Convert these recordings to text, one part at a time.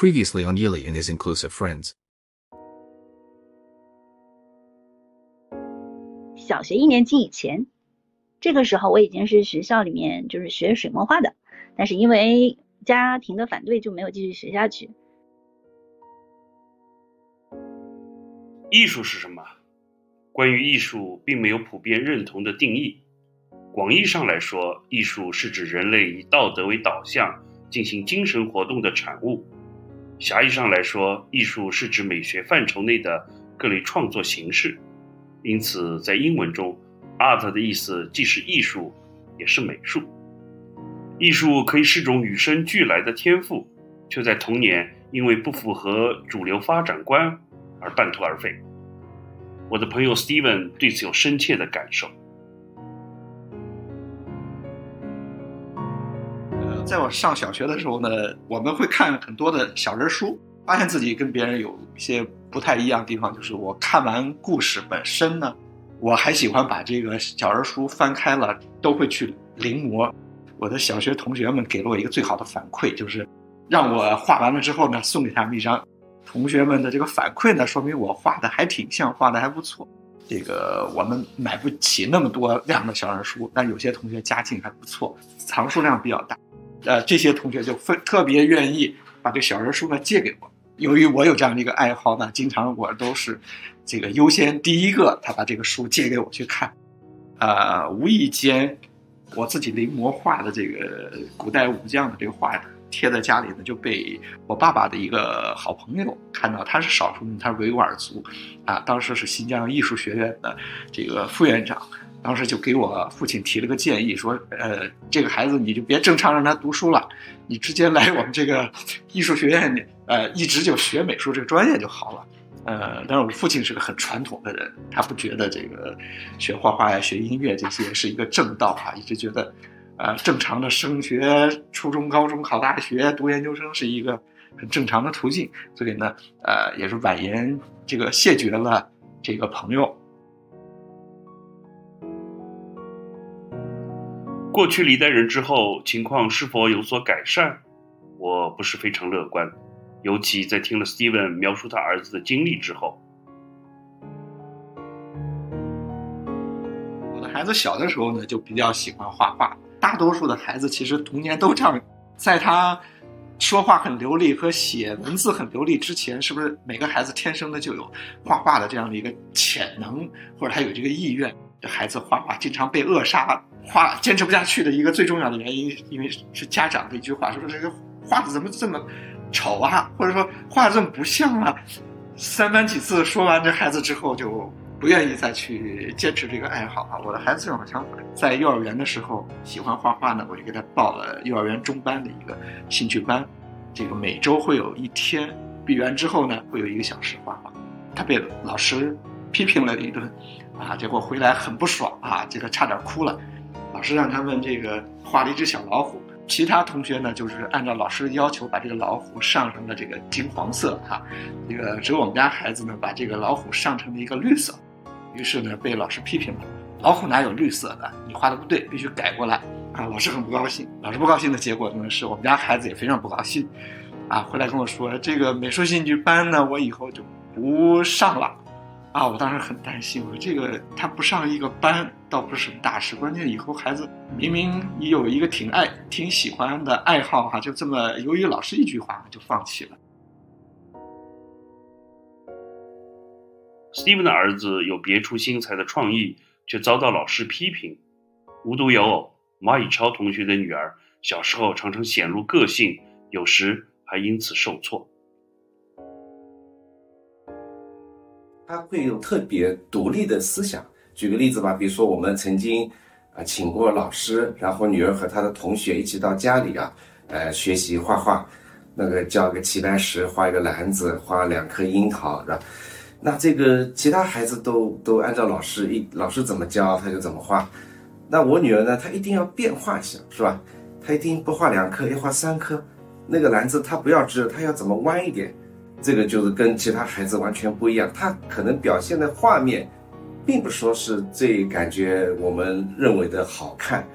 Previously on Yili and his inclusive friends. 小学一年级以前，这个时候我已经是学校里面就是学水墨画的，但是因为家庭的反对，就没有继续学下去。艺术是什么？关于艺术，并没有普遍认同的定义。广义上来说，艺术是指人类以道德为导向进行精神活动的产物。狭义上来说，艺术是指美学范畴内的各类创作形式。因此，在英文中，art 的意思既是艺术，也是美术。艺术可以是种与生俱来的天赋，却在童年因为不符合主流发展观而半途而废。我的朋友 Steven 对此有深切的感受。在我上小学的时候呢，我们会看很多的小人书，发现自己跟别人有一些不太一样的地方，就是我看完故事本身呢，我还喜欢把这个小人书翻开了，都会去临摹。我的小学同学们给了我一个最好的反馈，就是让我画完了之后呢，送给他们一张。同学们的这个反馈呢，说明我画的还挺像，画的还不错。这个我们买不起那么多量的小人书，但有些同学家境还不错，藏书量比较大。呃，这些同学就分特别愿意把这小人书呢借给我。由于我有这样的一个爱好呢，经常我都是这个优先第一个，他把这个书借给我去看。啊，无意间我自己临摹画的这个古代武将的这个画贴在家里呢，就被我爸爸的一个好朋友看到。他是少数民族，他是维吾尔族，啊，当时是新疆艺术学院的这个副院长。当时就给我父亲提了个建议，说，呃，这个孩子你就别正常让他读书了，你直接来我们这个艺术学院，呃，一直就学美术这个专业就好了。呃，但是我父亲是个很传统的人，他不觉得这个学画画呀、学音乐这些是一个正道啊，一直觉得，呃，正常的升学，初中、高中考大学、读研究生是一个很正常的途径，所以呢，呃，也是婉言这个谢绝了这个朋友。过去了一代人之后，情况是否有所改善？我不是非常乐观，尤其在听了 Steven 描述他儿子的经历之后。我的孩子小的时候呢，就比较喜欢画画。大多数的孩子其实童年都这样，在他说话很流利和写文字很流利之前，是不是每个孩子天生的就有画画的这样的一个潜能，或者他有这个意愿？这孩子画画经常被扼杀。画坚持不下去的一个最重要的原因，因为是家长的一句话，说这个画的怎么这么丑啊，或者说画的这么不像啊。三番几次说完这孩子之后，就不愿意再去坚持这个爱好啊。我的孩子正好相反，在幼儿园的时候喜欢画画呢，我就给他报了幼儿园中班的一个兴趣班，这个每周会有一天，闭园之后呢，会有一个小时画画。他被老师批评了一顿，啊，结果回来很不爽啊，这个差点哭了。老师让他们这个画了一只小老虎，其他同学呢就是按照老师的要求把这个老虎上成了这个金黄色哈，这个只有我们家孩子呢把这个老虎上成了一个绿色，于是呢被老师批评了，老虎哪有绿色的？你画的不对，必须改过来啊！老师很不高兴，老师不高兴的结果呢是我们家孩子也非常不高兴，啊，回来跟我说这个美术兴趣班呢我以后就不上了。啊，我当时很担心，我说这个他不上一个班倒不是什么大事，关键以后孩子明明你有一个挺爱、挺喜欢的爱好哈，就这么由于老师一句话就放弃了。Steven 的儿子有别出心裁的创意，却遭到老师批评。无独有偶，马以超同学的女儿小时候常常显露个性，有时还因此受挫。他会有特别独立的思想。举个例子吧，比如说我们曾经啊请过老师，然后女儿和她的同学一起到家里啊，呃学习画画，那个教个齐白石画一个篮子，画两颗樱桃，是吧？那这个其他孩子都都按照老师一老师怎么教他就怎么画，那我女儿呢，她一定要变化一下，是吧？她一定不画两颗，要画三颗，那个篮子她不要直，她要怎么弯一点？这个就是跟其他孩子完全不一样，他可能表现的画面，并不说是最感觉我们认为的好看，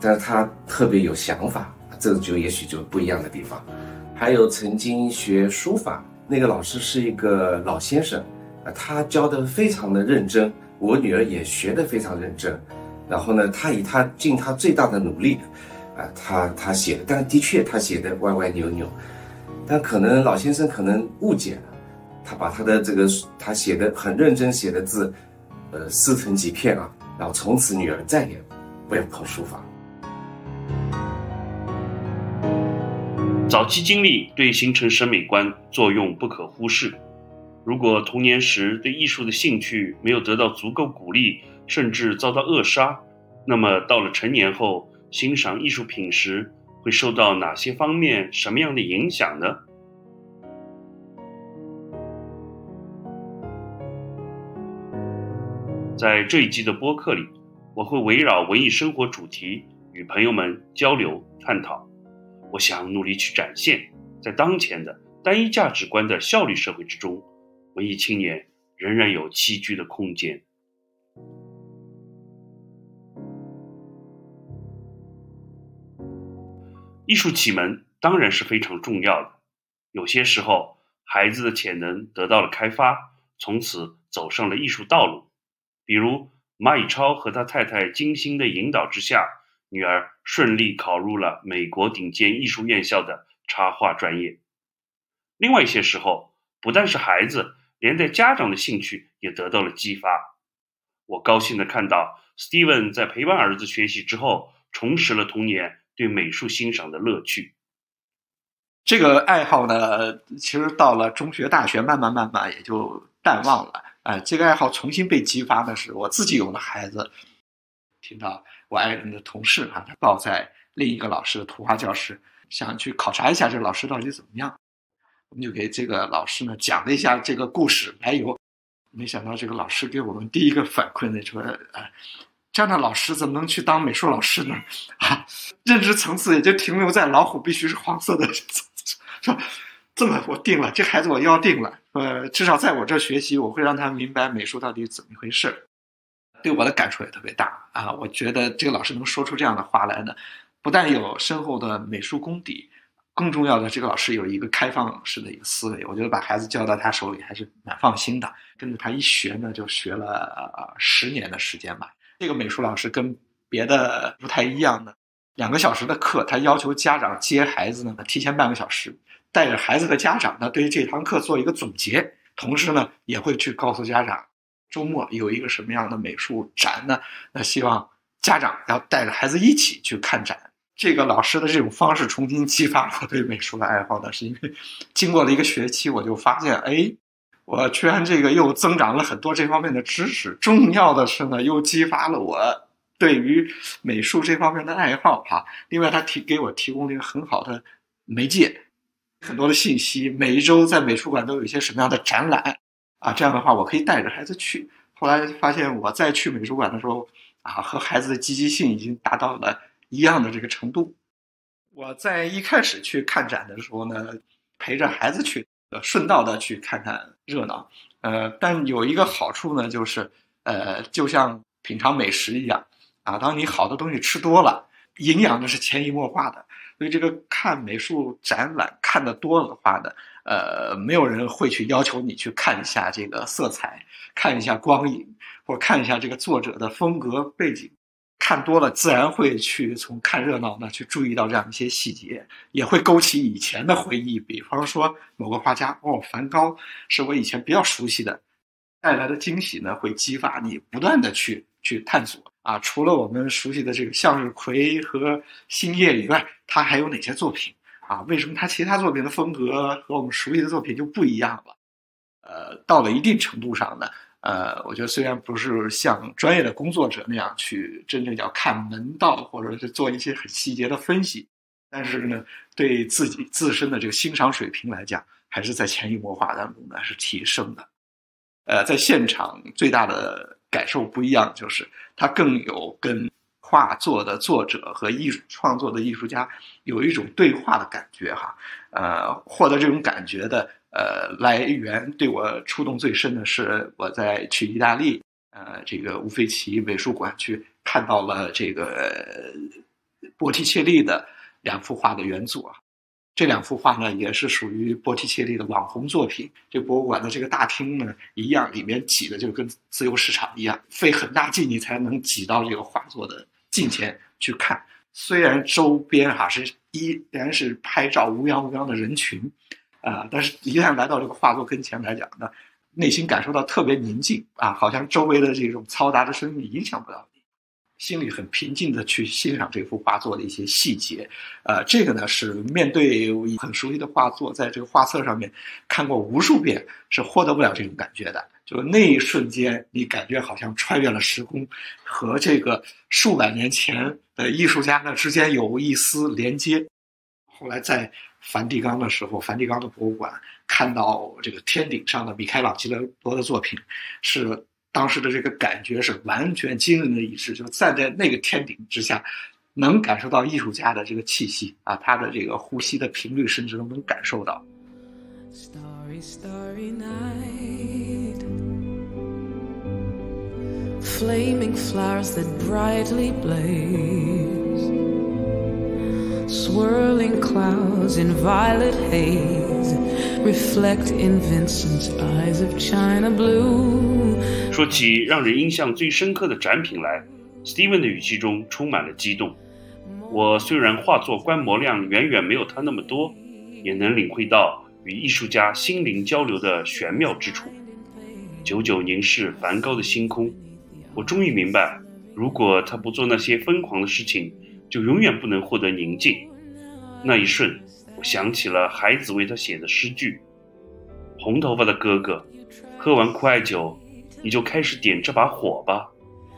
但是他特别有想法，这就也许就不一样的地方。还有曾经学书法那个老师是一个老先生，啊，他教的非常的认真，我女儿也学得非常认真。然后呢，他以他尽他最大的努力，啊，他他写的，但的确他写的歪歪扭扭，但可能老先生可能误解了，他把他的这个他写的很认真写的字，呃，撕成几片啊，然后从此女儿再也不要碰书法。早期经历对形成审美观作用不可忽视。如果童年时对艺术的兴趣没有得到足够鼓励，甚至遭到扼杀，那么到了成年后，欣赏艺术品时会受到哪些方面、什么样的影响呢？在这一季的播客里，我会围绕文艺生活主题与朋友们交流探讨。我想努力去展现，在当前的单一价值观的效率社会之中，文艺青年仍然有栖居的空间。艺术启蒙当然是非常重要的，有些时候孩子的潜能得到了开发，从此走上了艺术道路。比如马以超和他太太精心的引导之下。女儿顺利考入了美国顶尖艺术院校的插画专业。另外一些时候，不但是孩子，连带家长的兴趣也得到了激发。我高兴的看到 Steven 在陪伴儿子学习之后，重拾了童年对美术欣赏的乐趣。这个爱好呢，其实到了中学、大学，慢慢慢慢也就淡忘了。哎，这个爱好重新被激发的是我自己有了孩子，听到。我爱人的同事啊，他报在另一个老师的图画教室，想去考察一下这个老师到底怎么样。我们就给这个老师呢讲了一下这个故事来由。没想到这个老师给我们第一个反馈呢说：“啊，这样的老师怎么能去当美术老师呢？啊，认知层次也就停留在老虎必须是黄色的。说这么我定了，这孩子我要定了。呃，至少在我这学习，我会让他明白美术到底怎么一回事。”对我的感触也特别大啊！我觉得这个老师能说出这样的话来呢，不但有深厚的美术功底，更重要的，这个老师有一个开放式的一个思维。我觉得把孩子交到他手里还是蛮放心的。跟着他一学呢，就学了十年的时间吧。这个美术老师跟别的不太一样的，两个小时的课，他要求家长接孩子呢，提前半个小时，带着孩子的家长呢，对于这堂课做一个总结，同时呢，也会去告诉家长。周末有一个什么样的美术展呢？那希望家长要带着孩子一起去看展。这个老师的这种方式重新激发我对美术的爱好呢，是因为经过了一个学期，我就发现，哎，我居然这个又增长了很多这方面的知识。重要的是呢，又激发了我对于美术这方面的爱好哈。另外，他提给我提供了一个很好的媒介，很多的信息。每一周在美术馆都有一些什么样的展览。啊，这样的话我可以带着孩子去。后来发现我再去美术馆的时候，啊，和孩子的积极性已经达到了一样的这个程度。我在一开始去看展的时候呢，陪着孩子去，呃，顺道的去看看热闹。呃，但有一个好处呢，就是，呃，就像品尝美食一样，啊，当你好的东西吃多了，营养呢是潜移默化的。所以这个看美术展览看的多了的话呢。呃，没有人会去要求你去看一下这个色彩，看一下光影，或者看一下这个作者的风格背景。看多了，自然会去从看热闹呢去注意到这样一些细节，也会勾起以前的回忆。比方说某个画家，哦，梵高是我以前比较熟悉的，带来的惊喜呢，会激发你不断的去去探索啊。除了我们熟悉的这个向日葵和星夜以外，他还有哪些作品？啊，为什么他其他作品的风格和我们熟悉的作品就不一样了？呃，到了一定程度上呢，呃，我觉得虽然不是像专业的工作者那样去真正要看门道，或者是做一些很细节的分析，但是呢，对自己自身的这个欣赏水平来讲，还是在潜移默化当中呢是提升的。呃，在现场最大的感受不一样，就是它更有跟。画作的作者和艺术创作的艺术家有一种对话的感觉，哈，呃，获得这种感觉的呃来源，对我触动最深的是我在去意大利，呃，这个乌菲齐美术馆去看到了这个波提切利的两幅画的原作，这两幅画呢，也是属于波提切利的网红作品。这博物馆的这个大厅呢，一样，里面挤的就跟自由市场一样，费很大劲你才能挤到这个画作的近前去看。虽然周边哈是依然是拍照乌泱乌泱的人群，啊，但是一旦来到这个画作跟前来讲呢，内心感受到特别宁静啊，好像周围的这种嘈杂的声音影响不到你，心里很平静的去欣赏这幅画作的一些细节。呃，这个呢是面对很熟悉的画作，在这个画册上面看过无数遍，是获得不了这种感觉的。就那一瞬间，你感觉好像穿越了时空，和这个数百年前的艺术家呢之间有一丝连接。后来在梵蒂冈的时候，梵蒂冈的博物馆看到这个天顶上的米开朗基罗的作品，是当时的这个感觉是完全惊人的一致。就站在那个天顶之下，能感受到艺术家的这个气息啊，他的这个呼吸的频率，甚至都能感受到。Starry, starry night. flaming flowers that brightly blaze, swirling clouds in violet haze reflect in Vincent's eyes of china blue。说起让人印象最深刻的展品来，Steven 的语气中充满了激动。我虽然画作观摩量远远没有他那么多，也能领会到与艺术家心灵交流的玄妙之处。久久凝视梵高的星空。我终于明白，如果他不做那些疯狂的事情，就永远不能获得宁静。那一瞬，我想起了孩子为他写的诗句：“红头发的哥哥，喝完苦艾酒，你就开始点这把火吧，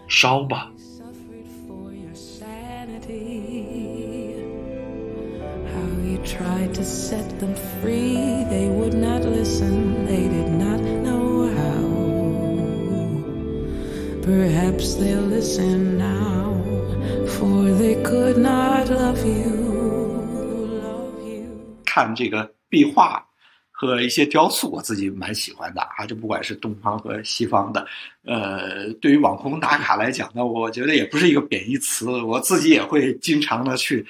烧吧。” Perhaps they'll listen now, for they could not love you. Love you. For they could not love you 看这个壁画和一些雕塑，我自己蛮喜欢的啊，就不管是东方和西方的。呃，对于网红打卡来讲呢，我觉得也不是一个贬义词。我自己也会经常的去，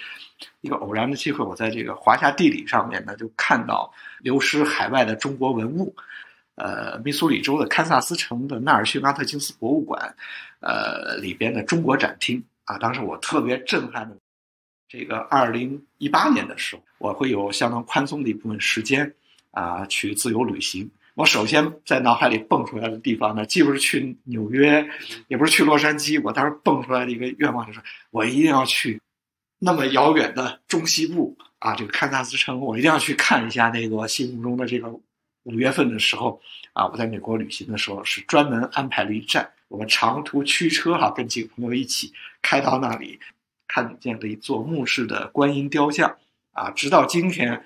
一个偶然的机会，我在这个华夏地理上面呢，就看到流失海外的中国文物。呃，密苏里州的堪萨斯城的纳尔逊阿特金斯博物馆，呃里边的中国展厅啊，当时我特别震撼的，这个二零一八年的时候，我会有相当宽松的一部分时间啊去自由旅行。我首先在脑海里蹦出来的地方呢，既不是去纽约，也不是去洛杉矶，我当时蹦出来的一个愿望就是，我一定要去那么遥远的中西部啊，这个堪萨斯城，我一定要去看一下那个心目中的这个。五月份的时候啊，我在美国旅行的时候是专门安排了一站，我们长途驱车哈，跟几个朋友一起开到那里，看见了一座木质的观音雕像啊。直到今天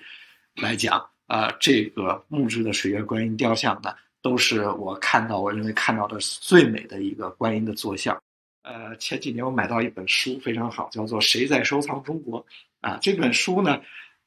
来讲啊，这个木质的水月观音雕像呢，都是我看到我认为看到的最美的一个观音的坐像。呃，前几年我买到一本书非常好，叫做《谁在收藏中国》啊。这本书呢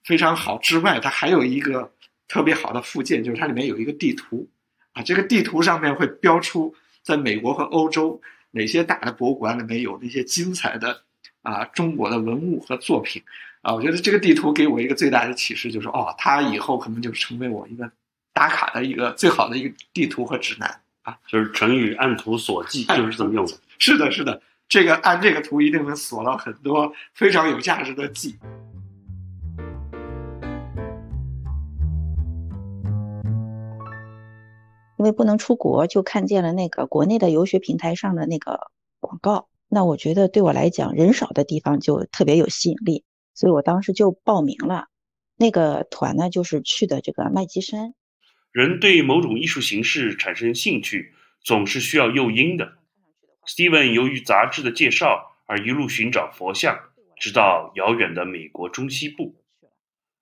非常好，之外它还有一个。特别好的附件就是它里面有一个地图，啊，这个地图上面会标出在美国和欧洲哪些大的博物馆里面有那些精彩的啊中国的文物和作品，啊，我觉得这个地图给我一个最大的启示就是哦，它以后可能就成为我一个打卡的一个最好的一个地图和指南啊，就是成语按图索骥就是这么用的。是的，是的，这个按这个图一定能索到很多非常有价值的记。因为不能出国，就看见了那个国内的游学平台上的那个广告。那我觉得对我来讲，人少的地方就特别有吸引力，所以我当时就报名了。那个团呢，就是去的这个麦积山。人对某种艺术形式产生兴趣，总是需要诱因的。Steven 由于杂志的介绍而一路寻找佛像，直到遥远的美国中西部。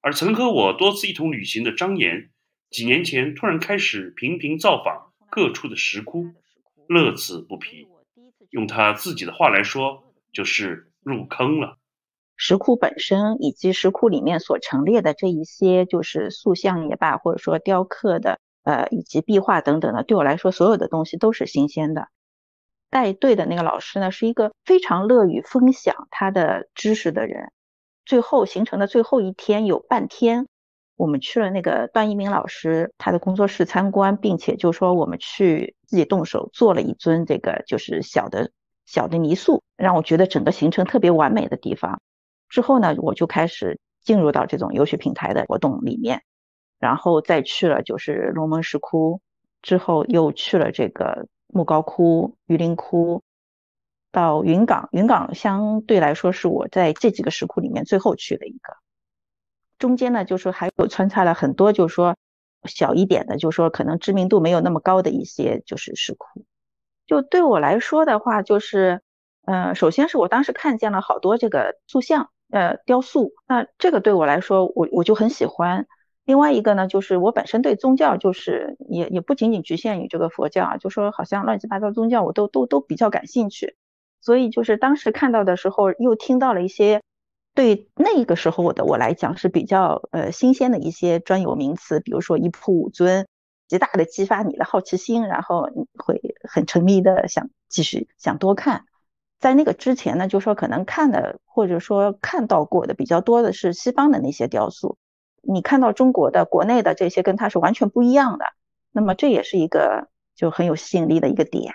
而曾和我多次一同旅行的张岩。几年前，突然开始频频造访各处的石窟，乐此不疲。用他自己的话来说，就是入坑了。石窟本身以及石窟里面所陈列的这一些，就是塑像也罢，或者说雕刻的，呃，以及壁画等等的，对我来说，所有的东西都是新鲜的。带队的那个老师呢，是一个非常乐于分享他的知识的人。最后行程的最后一天有半天，我们去了那个段一鸣老师他的工作室参观，并且就说我们去自己动手做了一尊这个就是小的小的泥塑，让我觉得整个行程特别完美的地方。之后呢，我就开始进入到这种游学平台的活动里面，然后再去了就是龙门石窟，之后又去了这个莫高窟、榆林窟。到云冈，云冈相对来说是我在这几个石窟里面最后去的一个。中间呢，就是还有穿插了很多，就是说小一点的，就是说可能知名度没有那么高的一些就是石窟。就对我来说的话，就是，呃，首先是我当时看见了好多这个塑像，呃，雕塑，那这个对我来说，我我就很喜欢。另外一个呢，就是我本身对宗教，就是也也不仅仅局限于这个佛教啊，就说好像乱七八糟宗教，我都都都比较感兴趣。所以就是当时看到的时候，又听到了一些对那个时候我的我来讲是比较呃新鲜的一些专有名词，比如说一仆五尊，极大的激发你的好奇心，然后你会很沉迷的想继续想多看。在那个之前呢，就说可能看的或者说看到过的比较多的是西方的那些雕塑，你看到中国的国内的这些跟它是完全不一样的，那么这也是一个就很有吸引力的一个点。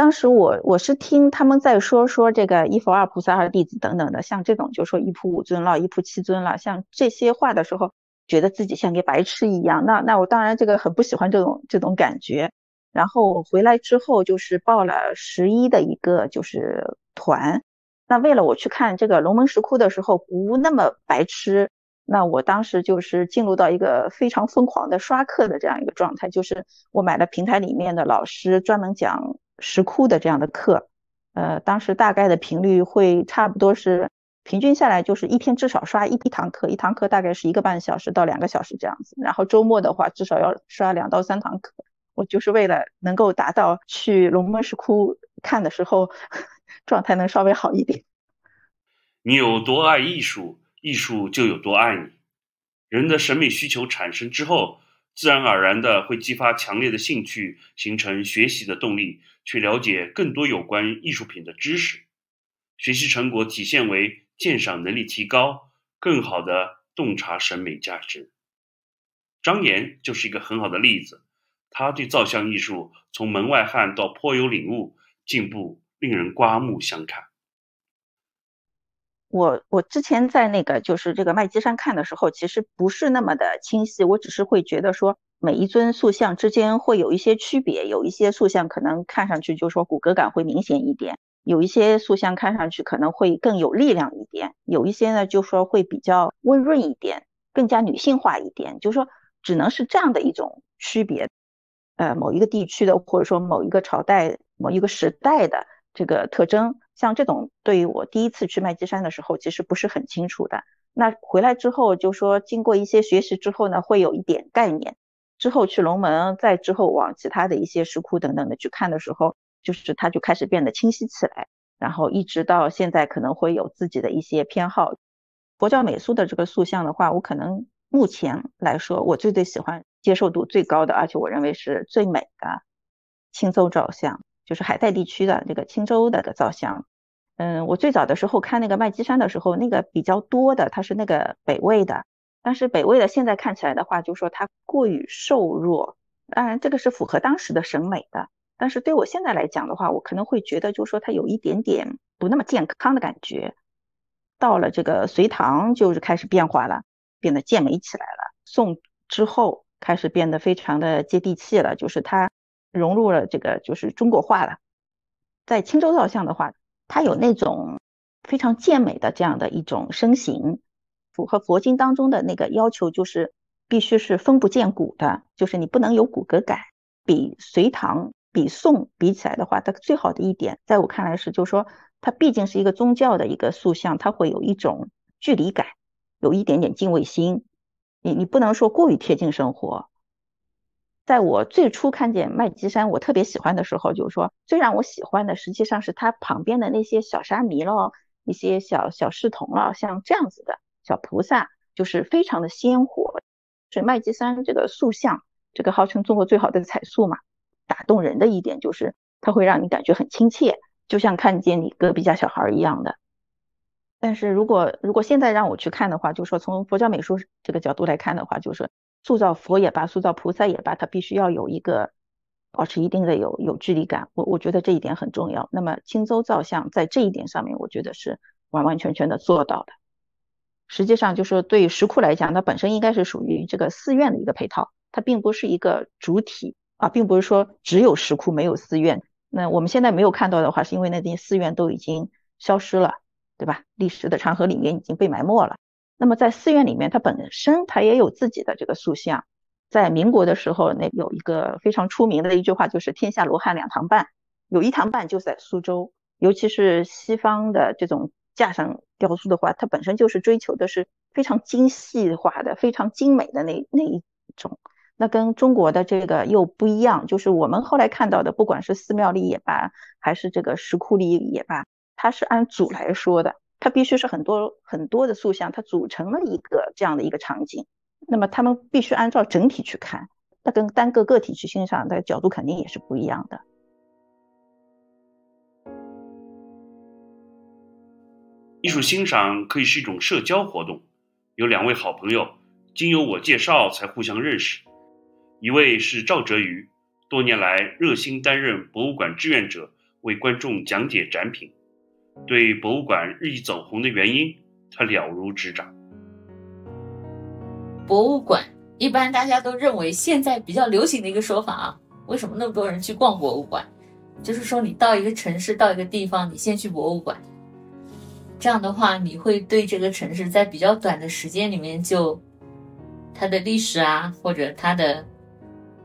当时我我是听他们在说说这个一佛二菩萨二弟子等等的，像这种就说一仆五尊了，一仆七尊了，像这些话的时候，觉得自己像个白痴一样。那那我当然这个很不喜欢这种这种感觉。然后回来之后就是报了十一的一个就是团。那为了我去看这个龙门石窟的时候不那么白痴，那我当时就是进入到一个非常疯狂的刷课的这样一个状态，就是我买了平台里面的老师专门讲。石窟的这样的课，呃，当时大概的频率会差不多是平均下来就是一天至少刷一一堂课，一堂课大概是一个半小时到两个小时这样子。然后周末的话，至少要刷两到三堂课。我就是为了能够达到去龙门石窟看的时候 状态能稍微好一点。你有多爱艺术，艺术就有多爱你。人的审美需求产生之后。自然而然的会激发强烈的兴趣，形成学习的动力，去了解更多有关艺术品的知识。学习成果体现为鉴赏能力提高，更好的洞察审美价值。张岩就是一个很好的例子，他对造像艺术从门外汉到颇有领悟，进步令人刮目相看。我我之前在那个就是这个麦积山看的时候，其实不是那么的清晰。我只是会觉得说，每一尊塑像之间会有一些区别，有一些塑像可能看上去就说骨骼感会明显一点，有一些塑像看上去可能会更有力量一点，有一些呢就说会比较温润一点，更加女性化一点，就说只能是这样的一种区别。呃，某一个地区的或者说某一个朝代、某一个时代的这个特征。像这种，对于我第一次去麦积山的时候，其实不是很清楚的。那回来之后，就说经过一些学习之后呢，会有一点概念。之后去龙门，再之后往其他的一些石窟等等的去看的时候，就是它就开始变得清晰起来。然后一直到现在，可能会有自己的一些偏好。佛教美术的这个塑像的话，我可能目前来说，我最最喜欢、接受度最高的，而且我认为是最美的青州造像，就是海带地区的这个青州的造像。嗯，我最早的时候看那个麦积山的时候，那个比较多的，它是那个北魏的，但是北魏的现在看起来的话，就说它过于瘦弱，当然这个是符合当时的审美的，但是对我现在来讲的话，我可能会觉得，就说它有一点点不那么健康的感觉。到了这个隋唐，就是开始变化了，变得健美起来了。宋之后开始变得非常的接地气了，就是它融入了这个就是中国化了。在青州造像的话。它有那种非常健美的这样的一种身形，符合佛经当中的那个要求，就是必须是分不见骨的，就是你不能有骨骼感。比隋唐、比宋比起来的话，它最好的一点，在我看来是，就是说它毕竟是一个宗教的一个塑像，它会有一种距离感，有一点点敬畏心。你你不能说过于贴近生活。在我最初看见麦积山，我特别喜欢的时候，就是说最让我喜欢的，实际上是它旁边的那些小沙弥了，一些小小侍童了，像这样子的小菩萨，就是非常的鲜活。所以麦积山这个塑像，这个号称中国最好的彩塑嘛，打动人的一点就是它会让你感觉很亲切，就像看见你隔壁家小孩一样的。但是如果如果现在让我去看的话，就说从佛教美术这个角度来看的话，就是塑造佛也罢，塑造菩萨也罢，它必须要有一个保持一定的有有距离感。我我觉得这一点很重要。那么青州造像在这一点上面，我觉得是完完全全的做到的。实际上，就是对于石窟来讲，它本身应该是属于这个寺院的一个配套，它并不是一个主体啊，并不是说只有石窟没有寺院。那我们现在没有看到的话，是因为那些寺院都已经消失了，对吧？历史的长河里面已经被埋没了。那么在寺院里面，它本身它也有自己的这个塑像。在民国的时候，那有一个非常出名的一句话，就是“天下罗汉两堂半”，有一堂半就在苏州。尤其是西方的这种架上。雕塑的话，它本身就是追求的是非常精细化的、非常精美的那那一种。那跟中国的这个又不一样，就是我们后来看到的，不管是寺庙里也罢，还是这个石窟里也罢，它是按组来说的，它必须是很多很多的塑像，它组成了一个这样的一个场景。那么他们必须按照整体去看，那跟单个个体去欣赏的角度肯定也是不一样的。艺术欣赏可以是一种社交活动。有两位好朋友，经由我介绍才互相认识。一位是赵哲瑜，多年来热心担任博物馆志愿者，为观众讲解展品。对博物馆日益走红的原因，他了如指掌。博物馆一般大家都认为现在比较流行的一个说法啊，为什么那么多人去逛博物馆？就是说你到一个城市，到一个地方，你先去博物馆。这样的话，你会对这个城市在比较短的时间里面就它的历史啊，或者它的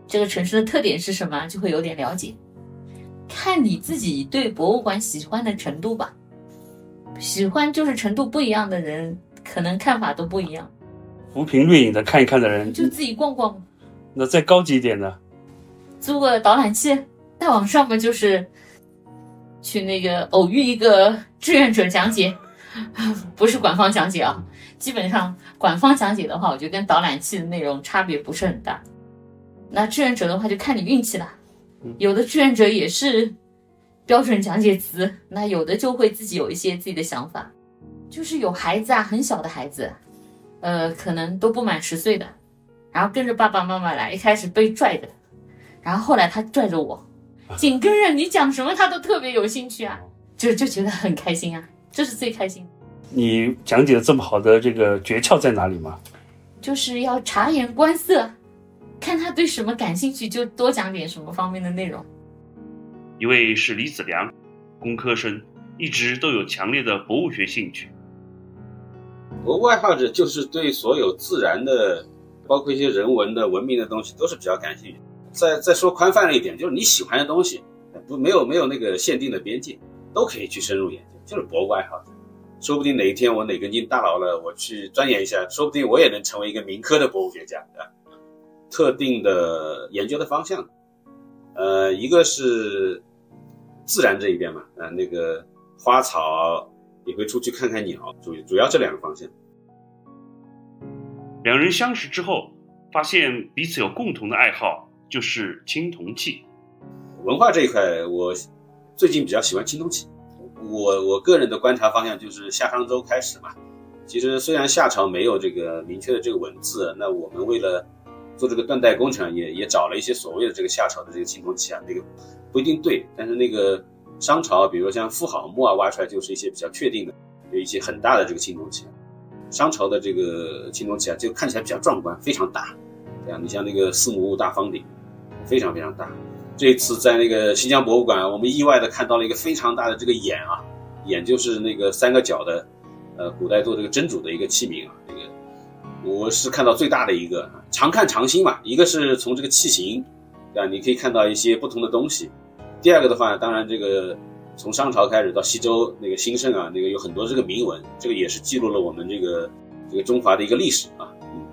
这个城市的特点是什么，就会有点了解。看你自己对博物馆喜欢的程度吧，喜欢就是程度不一样的人，可能看法都不一样。浮萍掠影的看一看的人，就自己逛逛。那再高级一点的，租个导览器，再往上面就是去那个偶遇一个志愿者讲解。不是官方讲解啊，基本上官方讲解的话，我觉得跟导览器的内容差别不是很大。那志愿者的话就看你运气了，有的志愿者也是标准讲解词，那有的就会自己有一些自己的想法。就是有孩子啊，很小的孩子，呃，可能都不满十岁的，然后跟着爸爸妈妈来，一开始被拽着，然后后来他拽着我，紧跟着你讲什么他都特别有兴趣啊，就就觉得很开心啊。这是最开心。你讲解的这么好的这个诀窍在哪里吗？就是要察言观色，看他对什么感兴趣，就多讲点什么方面的内容。一位是李子良，工科生，一直都有强烈的博物学兴趣。博物爱好者就是对所有自然的，包括一些人文的、文明的东西，都是比较感兴趣。再再说宽泛了一点，就是你喜欢的东西，不没有没有那个限定的边界。都可以去深入研究，就是博物爱好者。说不定哪一天我哪根筋大牢了，我去钻研一下，说不定我也能成为一个民科的博物学家啊。特定的研究的方向，呃，一个是自然这一边嘛，啊，那个花草也会出去看看鸟，主主要这两个方向。两人相识之后，发现彼此有共同的爱好，就是青铜器。文化这一块，我。最近比较喜欢青铜器，我我个人的观察方向就是夏商周开始嘛。其实虽然夏朝没有这个明确的这个文字，那我们为了做这个断代工程，也也找了一些所谓的这个夏朝的这个青铜器啊，那个不一定对。但是那个商朝，比如说像妇好墓啊，挖出来就是一些比较确定的，有一些很大的这个青铜器。商朝的这个青铜器啊，就看起来比较壮观，非常大。对啊，你像那个四母戊大方鼎，非常非常大。这一次在那个新疆博物馆，我们意外的看到了一个非常大的这个眼啊，眼就是那个三个角的，呃，古代做这个蒸煮的一个器皿啊。这个我是看到最大的一个啊，常看常新嘛。一个是从这个器型，啊，你可以看到一些不同的东西。第二个的话，当然这个从商朝开始到西周那个兴盛啊，那个有很多这个铭文，这个也是记录了我们这个这个中华的一个历史啊。嗯，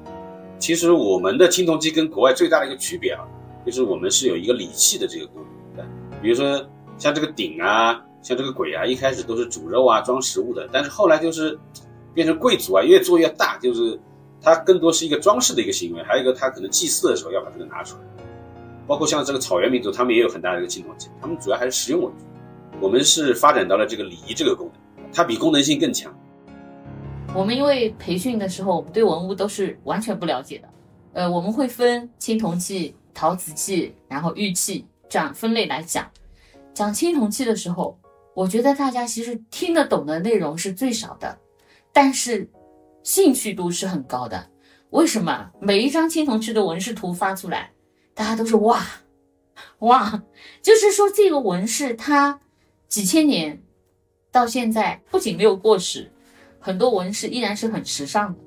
其实我们的青铜器跟国外最大的一个区别啊。就是我们是有一个礼器的这个功能，对，比如说像这个鼎啊，像这个簋啊，一开始都是煮肉啊、装食物的，但是后来就是变成贵族啊，越做越大，就是它更多是一个装饰的一个行为，还有一个它可能祭祀的时候要把这个拿出来，包括像这个草原民族，他们也有很大的一个青铜器，他们主要还是实用为主，我们是发展到了这个礼仪这个功能，它比功能性更强。我们因为培训的时候，我们对文物都是完全不了解的。呃，我们会分青铜器、陶瓷器，然后玉器这样分类来讲。讲青铜器的时候，我觉得大家其实听得懂的内容是最少的，但是兴趣度是很高的。为什么？每一张青铜器的纹饰图发出来，大家都是哇哇，就是说这个纹饰它几千年到现在不仅没有过时。很多纹饰依然是很时尚的，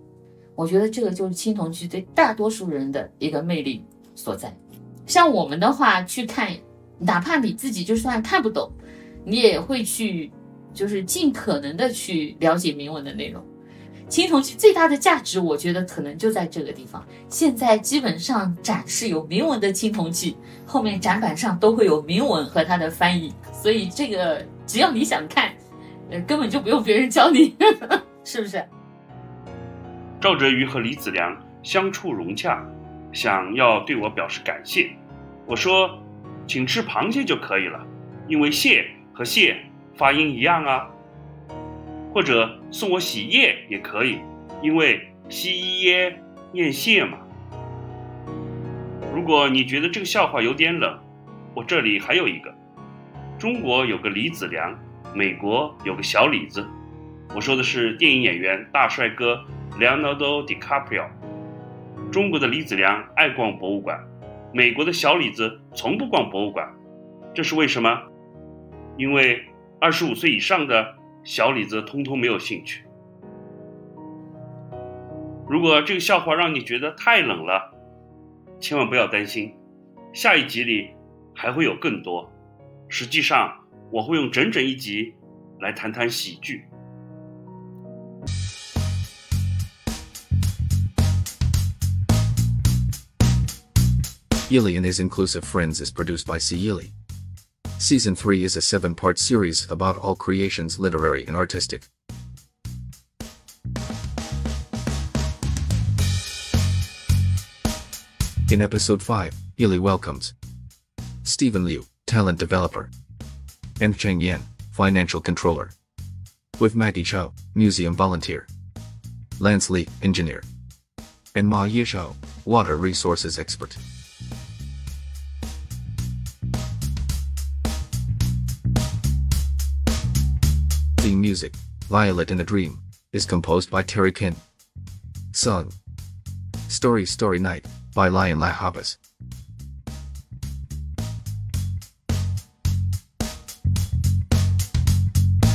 我觉得这个就是青铜器对大多数人的一个魅力所在。像我们的话去看，哪怕你自己就算看不懂，你也会去，就是尽可能的去了解铭文的内容。青铜器最大的价值，我觉得可能就在这个地方。现在基本上展示有铭文的青铜器，后面展板上都会有铭文和它的翻译，所以这个只要你想看。呃，根本就不用别人教你，是不是？赵哲瑜和李子良相处融洽，想要对我表示感谢。我说，请吃螃蟹就可以了，因为蟹和蟹发音一样啊。或者送我洗液也可以，因为西医耶念谢嘛。如果你觉得这个笑话有点冷，我这里还有一个，中国有个李子良。美国有个小李子，我说的是电影演员大帅哥 Leonardo DiCaprio。中国的李子良爱逛博物馆，美国的小李子从不逛博物馆，这是为什么？因为二十五岁以上的小李子通通没有兴趣。如果这个笑话让你觉得太冷了，千万不要担心，下一集里还会有更多。实际上。我会用整整一集来谈谈喜剧。Yili and His Inclusive Friends is produced by C. Yili. Season 3 is a seven part series about all creations literary and artistic. In episode 5, Yili welcomes Stephen Liu, talent developer and Cheng Yan, financial controller. With Maggie Chow, museum volunteer. Lance Lee, engineer. And Ma Yishao, water resources expert. Music, Violet in a Dream, is composed by Terry Kin. Sung. Story Story Night, by Lion La Habas.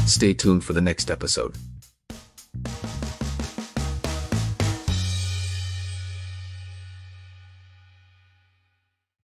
Stay tuned for the next episode.